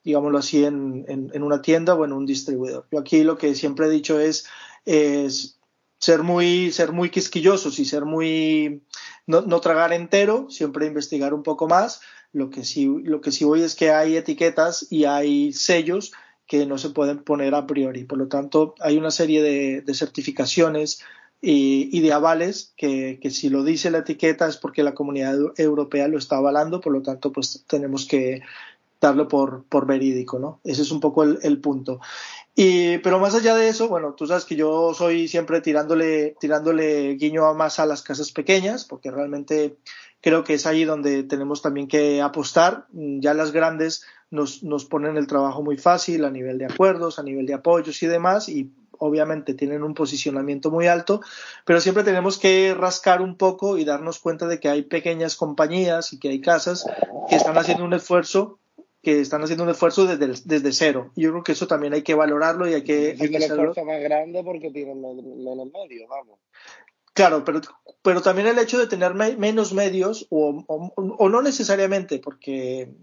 digámoslo así, en, una tienda o en un distribuidor. Yo aquí lo que siempre he dicho es, ser muy, ser muy quisquillosos y ser muy, no, tragar entero, siempre investigar un poco más. Lo que sí, lo que sí voy es que hay etiquetas y hay sellos que no se pueden poner a priori. Por lo tanto, hay una serie de certificaciones, y, de avales que, si lo dice la etiqueta es porque la comunidad europea lo está avalando, por lo tanto, pues tenemos que darlo por, por verídico, ¿no? Ese es un poco el, punto. Y, pero más allá de eso, bueno, tú sabes que yo soy siempre tirándole, tirándole guiño más a las casas pequeñas, porque realmente creo que es ahí donde tenemos también que apostar. Ya las grandes nos, nos ponen el trabajo muy fácil a nivel de acuerdos, a nivel de apoyos y demás, y obviamente tienen un posicionamiento muy alto, pero siempre tenemos que rascar un poco y darnos cuenta de que hay pequeñas compañías y que hay casas que están haciendo un esfuerzo que están haciendo un esfuerzo desde, desde cero. Y yo creo que eso también hay que valorarlo y hay que... Hay que el esfuerzo más grande porque tienen menos medios, vamos. Claro, pero, pero también el hecho de tener menos medios, o, o, no necesariamente, porque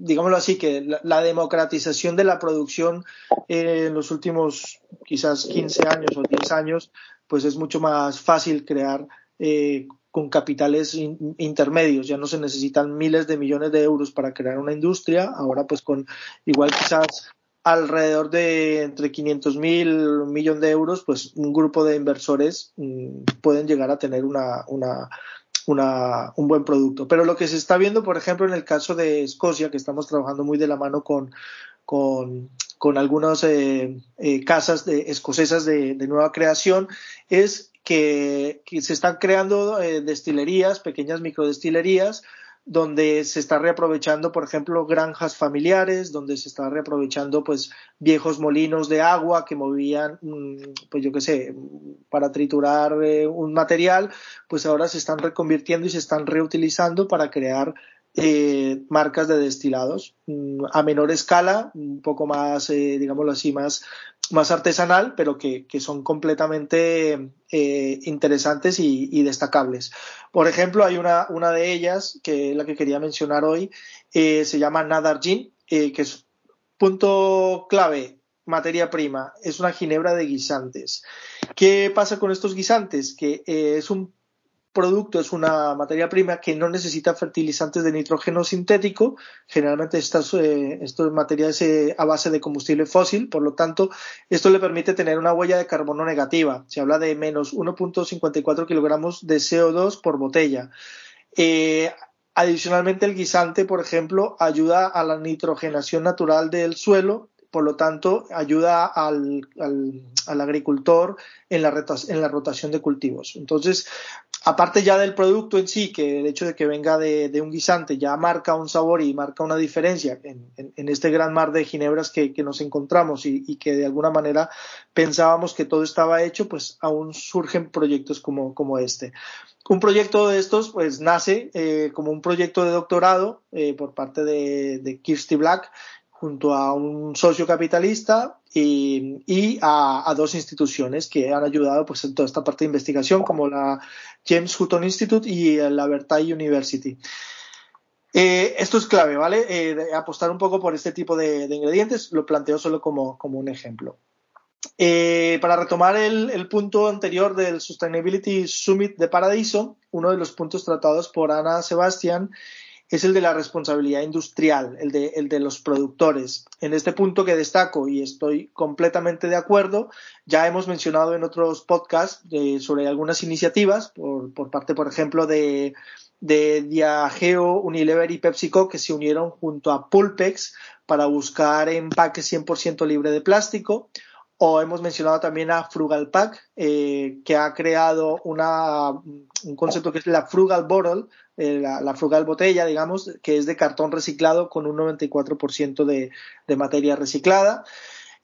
digámoslo así, que la, democratización de la producción en los últimos quizás 15 años o 10 años, pues es mucho más fácil crear eh, con capitales intermedios. Ya no se necesitan miles de millones de euros para crear una industria. Ahora, pues con igual quizás alrededor de entre 500 mil, un millón de euros, pues un grupo de inversores mm, pueden llegar a tener una un buen producto. Pero lo que se está viendo, por ejemplo, en el caso de Escocia, que estamos trabajando muy de la mano con, con, con algunas eh, eh, casas de, escocesas de, nueva creación, es que, se están creando eh, destilerías, pequeñas microdestilerías, donde se está reaprovechando, por ejemplo, granjas familiares, donde se está reaprovechando, pues, viejos molinos de agua que movían, mm, pues, yo qué sé, para triturar eh, un material, pues ahora se están reconvirtiendo y se están reutilizando para crear eh, marcas de destilados mm, a menor escala, un poco más, eh, digámoslo así, más, más artesanal, pero que, son completamente eh, interesantes y, destacables. Por ejemplo, hay una, una de ellas, que es la que quería mencionar hoy, se llama Nadar Gin, que es punto clave, materia prima, es una ginebra de guisantes. ¿Qué pasa con estos guisantes? Que es un producto es una materia prima que no necesita fertilizantes de nitrógeno sintético. Generalmente estas, eh, estos materiales eh, a base de combustible fósil, por lo tanto, esto le permite tener una huella de carbono negativa. Se habla de menos 1.54 kilogramos de CO2 por botella. Eh, adicionalmente, el guisante, por ejemplo, ayuda a la nitrogenación natural del suelo por lo tanto, ayuda al, al, agricultor en la, en la, rotación de cultivos. Entonces, aparte ya del producto en sí, que el hecho de que venga de, un guisante ya marca un sabor y marca una diferencia en, este gran mar de ginebras que, nos encontramos y, que de alguna manera pensábamos que todo estaba hecho, pues aún surgen proyectos como, este. Un proyecto de estos pues nace eh, como un proyecto de doctorado eh, por parte de, Kirsty Black junto a un socio capitalista y, a, dos instituciones que han ayudado pues, en toda esta parte de investigación, como la James Hutton Institute y la Vertay University. Eh, esto es clave, ¿vale? Eh, apostar un poco por este tipo de, ingredientes, lo planteo solo como, un ejemplo. Eh, para retomar el, el, punto anterior del Sustainability Summit de Paradiso, uno de los puntos tratados por Ana Sebastián es el de la responsabilidad industrial, el de, el de los productores. En este punto que destaco y estoy completamente de acuerdo, ya hemos mencionado en otros podcasts sobre algunas iniciativas, por, por, parte, por ejemplo, de, de Diageo, Unilever y PepsiCo, que se unieron junto a Pulpex para buscar empaque 100% libre de plástico o hemos mencionado también a Frugal Pack, eh, que ha creado una, un concepto que es la Frugal Bottle, eh, la, Frugal Botella, digamos, que es de cartón reciclado con un 94% de, de materia reciclada.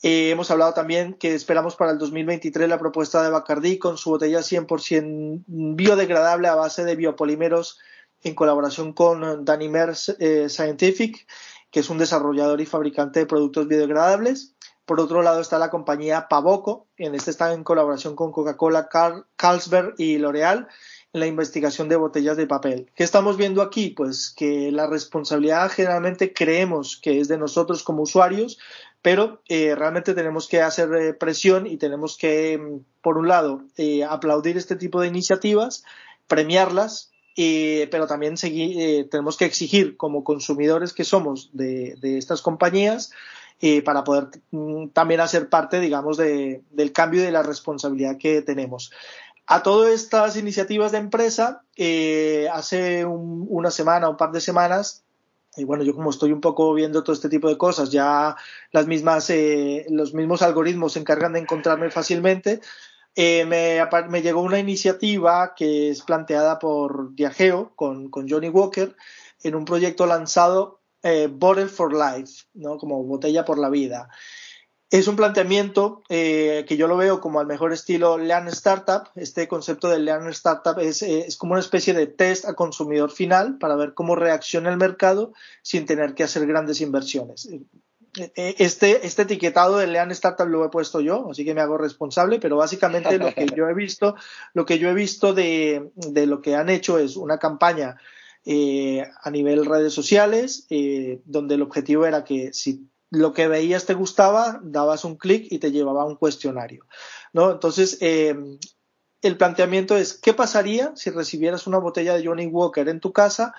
Eh, hemos hablado también que esperamos para el 2023 la propuesta de Bacardi con su botella 100% biodegradable a base de biopolímeros en colaboración con Danimer Scientific, que es un desarrollador y fabricante de productos biodegradables. Por otro lado está la compañía Pavoco, en este está en colaboración con Coca-Cola, Carlsberg y L'Oreal la investigación de botellas de papel. ¿Qué estamos viendo aquí? Pues que la responsabilidad generalmente creemos que es de nosotros como usuarios, pero eh, realmente tenemos que hacer eh, presión y tenemos que, mm, por un lado, eh, aplaudir este tipo de iniciativas, premiarlas, pero también seguir, tenemos que exigir como consumidores que somos de, estas compañías para poder mm, también hacer parte, digamos, de, del cambio y de la responsabilidad que tenemos. A todas estas iniciativas de empresa, eh, hace una semana, un par de semanas, y bueno, yo como estoy un poco viendo todo este tipo de cosas, ya las mismas, eh, los mismos algoritmos se encargan de encontrarme fácilmente. Eh, me, llegó una iniciativa que es planteada por Diageo con, con Johnny Walker en un proyecto lanzado eh, Bottle for Life, ¿no? como botella por la vida. Es un planteamiento eh, que yo lo veo como al mejor estilo Lean Startup. Este concepto de Lean Startup es, eh, es, como una especie de test al consumidor final para ver cómo reacciona el mercado sin tener que hacer grandes inversiones. Este, este etiquetado de Lean Startup lo he puesto yo, así que me hago responsable, pero básicamente lo que yo he visto, lo que yo he visto de, de lo que han hecho es una campaña eh, a nivel redes sociales, eh, donde el objetivo era que si lo que veías te gustaba, dabas un clic y te llevaba a un cuestionario. ¿no? Entonces, eh, el planteamiento es, ¿qué pasaría si recibieras una botella de Johnny Walker en tu casa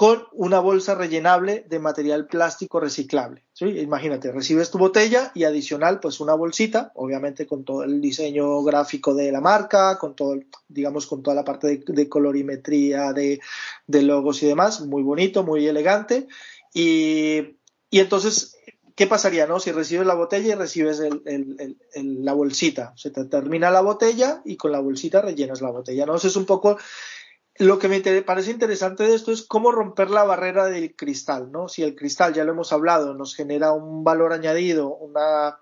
con una bolsa rellenable de material plástico reciclable. Imagínate, recibes tu botella y adicional, pues una bolsita, obviamente con todo el diseño gráfico de la marca, con todo, digamos, con toda la parte de, colorimetría, de, logos y demás, muy bonito, muy elegante. Y, entonces, ¿qué pasaría, no? Si recibes la botella y recibes la bolsita, se te termina la botella y con la bolsita rellenas la botella, ¿no? Eso es un poco lo que me parece interesante de esto es cómo romper la barrera del cristal, ¿no? Si el cristal, ya lo hemos hablado, nos genera un valor añadido, una,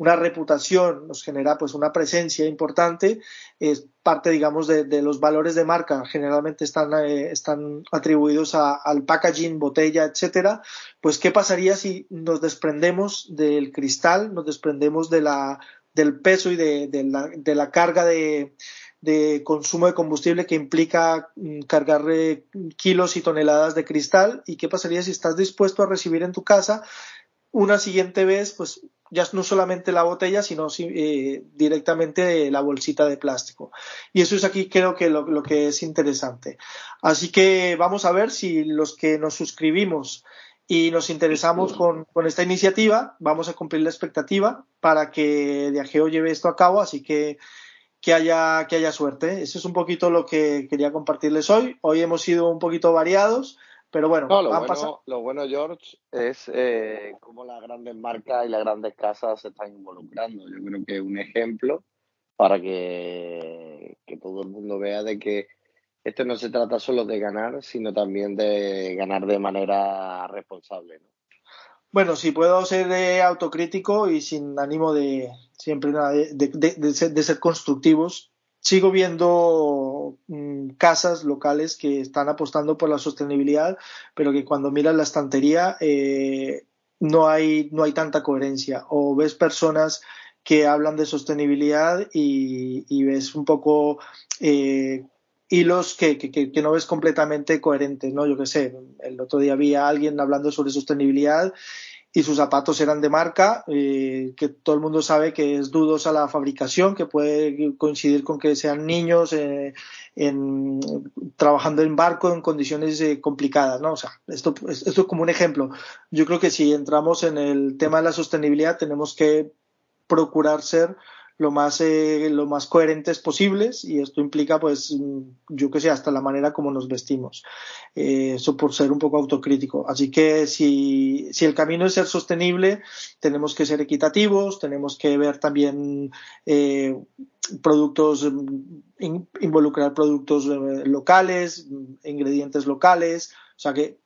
una reputación, nos genera pues una presencia importante, es parte, digamos, de, los valores de marca, generalmente están, eh, están atribuidos al packaging, botella, etcétera, pues qué pasaría si nos desprendemos del cristal, nos desprendemos de la, del peso y de, la, de la carga de, de consumo de combustible que implica mm, cargar kilos y toneladas de cristal y qué pasaría si estás dispuesto a recibir en tu casa una siguiente vez pues ya no solamente la botella sino eh, directamente la bolsita de plástico y eso es aquí creo que lo, que es interesante así que vamos a ver si los que nos suscribimos y nos interesamos con, con esta iniciativa vamos a cumplir la expectativa para que Diageo lleve esto a cabo así que que haya, que haya suerte. Eso es un poquito lo que quería compartirles hoy. Hoy hemos sido un poquito variados, pero bueno, no, lo, bueno lo bueno, George, es eh, cómo las grandes marcas y las grandes casas se están involucrando. Yo creo que es un ejemplo para que, que todo el mundo vea de que esto no se trata solo de ganar, sino también de ganar de manera responsable. ¿no? Bueno, si puedo ser eh, autocrítico y sin ánimo de siempre de, ser, constructivos, sigo viendo mm, casas locales que están apostando por la sostenibilidad, pero que cuando miras la estantería eh, no, hay, no hay tanta coherencia. O ves personas que hablan de sostenibilidad y, ves un poco eh, hilos que, que, no ves completamente coherentes, ¿no? Yo qué sé, el otro día vi a alguien hablando sobre sostenibilidad y sus zapatos eran de marca, eh, que todo el mundo sabe que es dudosa la fabricación, que puede coincidir con que sean niños eh, trabajando en barco en condiciones eh, complicadas, ¿no? O sea, esto, esto es como un ejemplo. Yo creo que si entramos en el tema de la sostenibilidad tenemos que procurar ser lo más, eh, lo más coherentes posibles y esto implica, pues, mm, yo que sé, hasta la manera como nos vestimos. Eh, eso por ser un poco autocrítico. Así que si, si el camino es ser sostenible, tenemos que ser equitativos, tenemos que ver también eh, productos, mm, involucrar productos locales, ingredientes locales. O sea que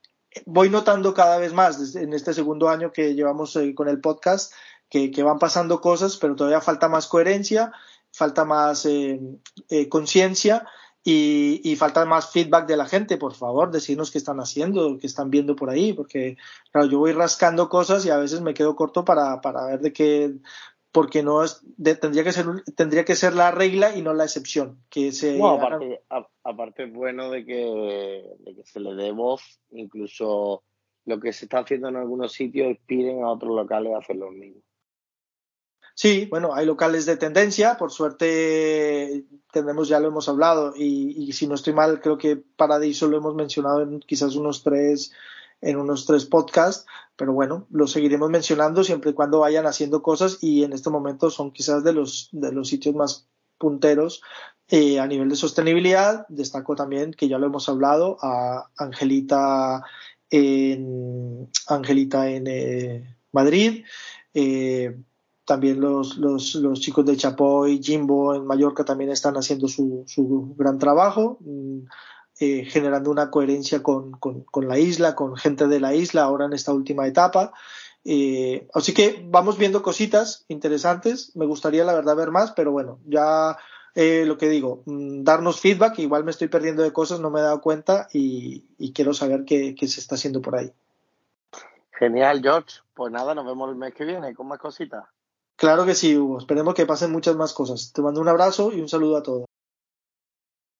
voy notando cada vez más en este segundo año que llevamos con el podcast que, van pasando cosas, pero todavía falta más coherencia, falta más eh, eh, conciencia y, falta más feedback de la gente, por favor, decirnos qué están haciendo, qué están viendo por ahí, porque claro, yo voy rascando cosas y a veces me quedo corto para, para ver de qué, porque no es, tendría que ser tendría que ser la regla y no la excepción. Que se aparte, aparte es bueno de que, de que se le dé voz, incluso lo que se está haciendo en algunos sitios inspiren a otros locales a hacer lo mismo. Sí, bueno, hay locales de tendencia, por suerte tenemos, ya lo hemos hablado, y, si no estoy mal, creo que Paradiso lo hemos mencionado en quizás unos tres, en unos tres podcasts, pero bueno, lo seguiremos mencionando siempre y cuando vayan haciendo cosas, y en este momento son quizás de los, de los sitios más punteros eh, a nivel de sostenibilidad. Destaco también que ya lo hemos hablado a Angelita en Angelita en eh, Madrid. Eh, también los, los, los, chicos de Chapoy, Jimbo en Mallorca también están haciendo su, su gran trabajo, mm, eh, generando una coherencia con, con, la isla, con gente de la isla ahora en esta última etapa. Eh, así que vamos viendo cositas interesantes. Me gustaría, la verdad, ver más, pero bueno, ya eh, lo que digo, mm, darnos feedback. Igual me estoy perdiendo de cosas, no me he dado cuenta y, y quiero saber qué, qué se está haciendo por ahí. Genial, George. Pues nada, nos vemos el mes que viene con más cositas. Claro que sí, Hugo. Esperemos que pasen muchas más cosas. Te mando un abrazo y un saludo a todos.